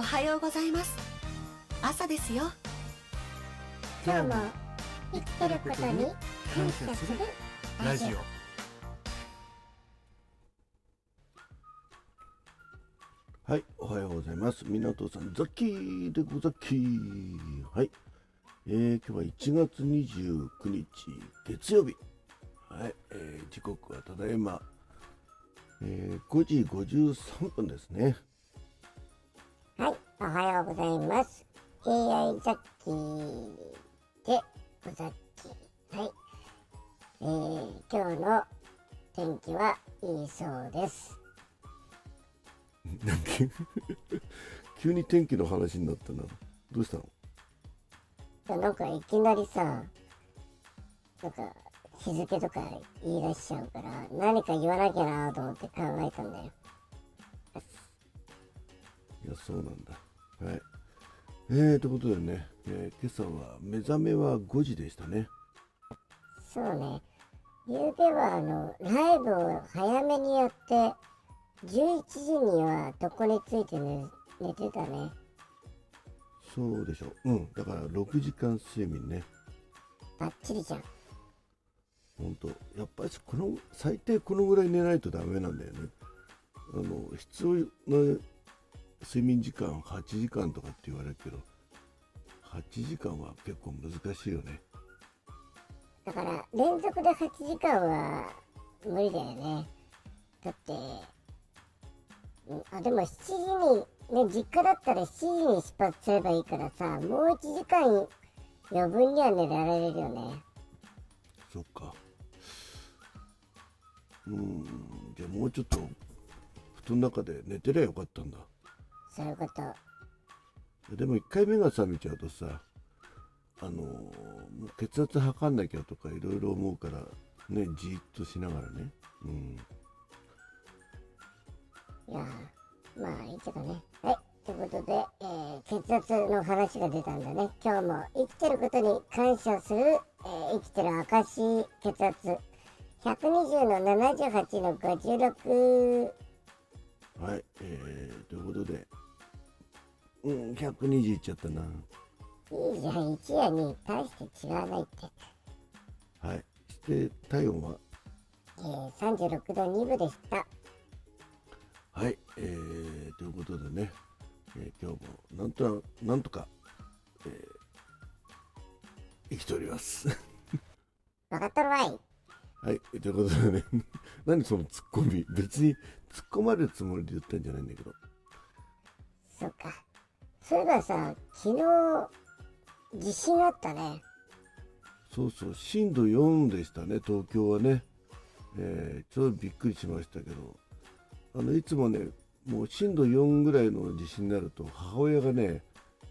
おはようございます朝ですよ今日も生きてることに感謝するラジオはい、おはようございます。港さん、ザッキーでござきー。はい、えー、今日は1月29日、月曜日。はい、えー、時刻はただいま、えー、5時53分ですね。はいおはようございます。AI ザッキーでござっきはい。えー、今日の天気はいいそうです。急に天気の話になったな。どうしたの？なんかいきなりさなんか日付とか言い出しちゃうから何か言わなきゃなと思って考えたんだよ。いや、そうなんだ。はい。えー、ということでね、えー今朝は目覚めは5時でしたね。そうね。昨べはあの、ライブを早めにやって、11時には床について寝寝てたね。そうでしょう。うん。だから6時間睡眠ね。バッチリじゃん。ほんと。やっぱりこの、最低このぐらい寝ないとダメなんだよね。あの、必要な睡眠時間8時間とかって言われるけど、8時間は結構難しいよね。だから、連続で8時間は無理だよね。だって、うんあ、でも7時に、ね、実家だったら7時に出発すればいいからさ、もう1時間余分には寝られるよね。そっか。うーん。じゃあもうちょっと、布団の中で寝てりゃよかったんだ。そういうこと。でも一回目が覚めちゃうとさあのもう血圧測んなきゃとかいろいろ思うからねじーっとしながらねうんいやーまあいいけどね。はい。ということで、えー血圧の話が出たんだね。今日も生きてることに感謝する、えー生きてる証血圧。120の78の56。はいえー、ということでうん120いっちゃったないいじゃん、1や2。大して違わないって。はいして体温は？えー36度2分でした。はいえー、ということでね、えー今日もなんとななんとか、えー生きておりますわかっとるわい。はい、ということでね、何そのツッコミ、別に突っ込まれるつもりで言ったんじゃないんだけど、そっか。そういえばさ、昨日、地震あったね。そうそう、震度4でしたね、東京はね、えーちょっとびっくりしましたけど、あのいつもね、もう震度4ぐらいの地震になると、母親がね、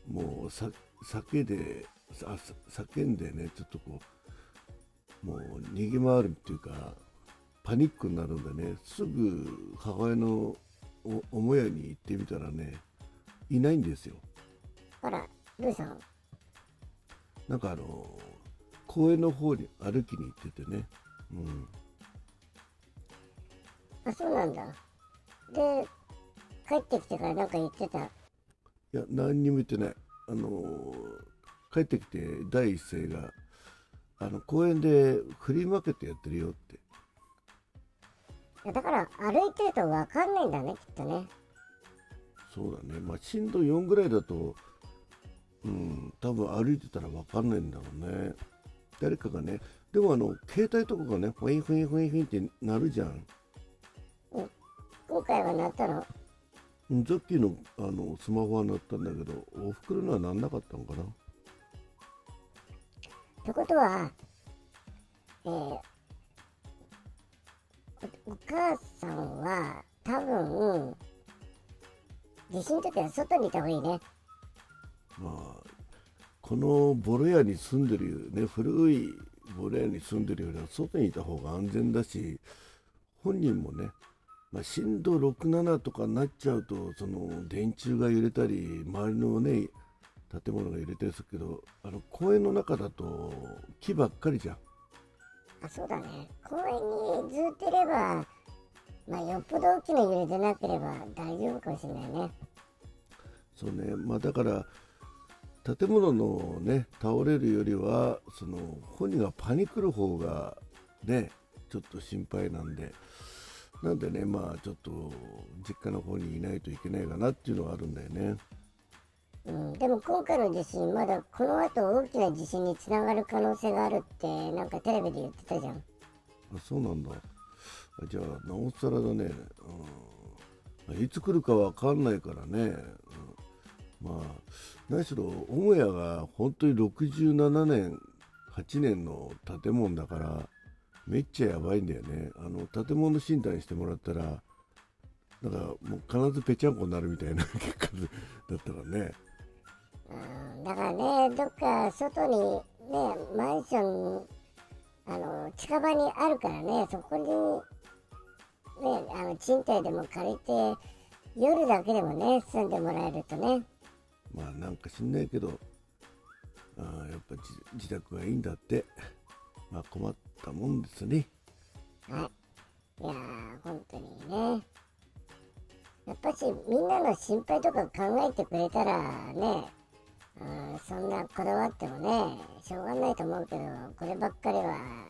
もうさ叫でさ叫んでね、ちょっとこう、もう逃げ回るっていうか、パニックになるんでね、すぐ母親の母屋に行ってみたらね、いないんですよ。ほら、どうしたのなんかあの公園の方に歩きに行っててね、うん、あ、そうなんだ。で、帰ってきてからなんか言ってた？いや何にも言ってないあの帰ってきて第一声があの公園でフリーマーケットやってるよっていやだから歩いてると分かんないんだね、きっとね。そうだねまあ震度4ぐらいだとうん多分歩いてたら分かんないんだろうね誰かがねでもあの携帯とかがねフインフインフインフインってなるじゃん今回はなったの？うんさっきのあのスマホは鳴ったんだけどおふくろのはなんなかったのかな？ってことは、えーおお母さんは多分、地震の時は外にいた方がいいね。まあこのボロ屋に住んでるね古いボロ屋に住んでるよりは外にいた方が安全だし本人もね、まあ、震度67とかになっちゃうとその電柱が揺れたり周りのね建物が揺れたりするけどあの公園の中だと木ばっかりじゃんあ、そうだね。公園にずっといれば、まあ、よっぽど大きな揺れでなければ大丈夫かもしれないね。そうねまあだから建物のね倒れるよりはその本人がパニクる方がねちょっと心配なんでなんでねまあちょっと実家の方にいないといけないかなっていうのがあるんだよね。うん、でも今回の地震まだこの後大きな地震につながる可能性があるってなんかテレビで言ってたじゃん。あそうなんだ。あじゃあなおさらだね、うん、いつ来るかわかんないからね、うん、まあ何しろ母屋が本当に67年8年の建物だからめっちゃやばいんだよね。あの建物診断してもらったらなんかもう必ずぺちゃんこになるみたいな 結果だったらね。だからねどっか外にねマンションあの近場にあるからねそこにねあの賃貸でも借りて夜だけでもね住んでもらえるとね。まあなんか知んないけどあーやっぱ自自宅がいいんだって。まあ困ったもんですね。はいいやー本当にね。やっぱしみんなの心配とか考えてくれたらねうんそんなこだわってもねしょうがないと思うけどこればっかりは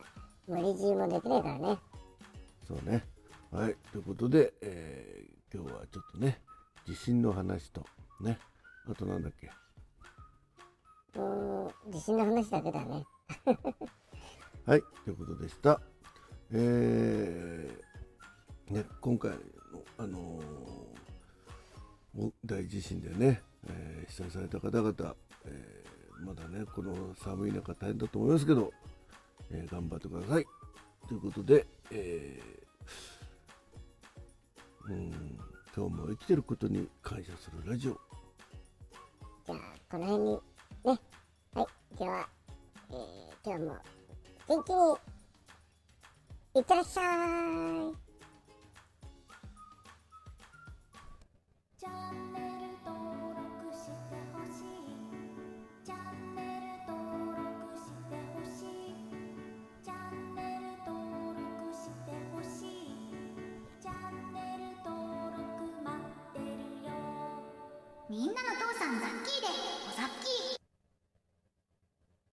無理強いもできないからね。そうね。はい。ということで、えー今日はちょっとね地震の話とねあとなんだっけ？うーん地震の話だけだね。はいということでした。えーね今回のあのーお大地震でね、えー被災された方々、えーまだねこの寒い中大変だと思いますけど、えー頑張ってください。ということで、えーうん今日も生きてることに感謝するラジオこの辺にね。はい。では、えー今日も元気にいってらっしゃい。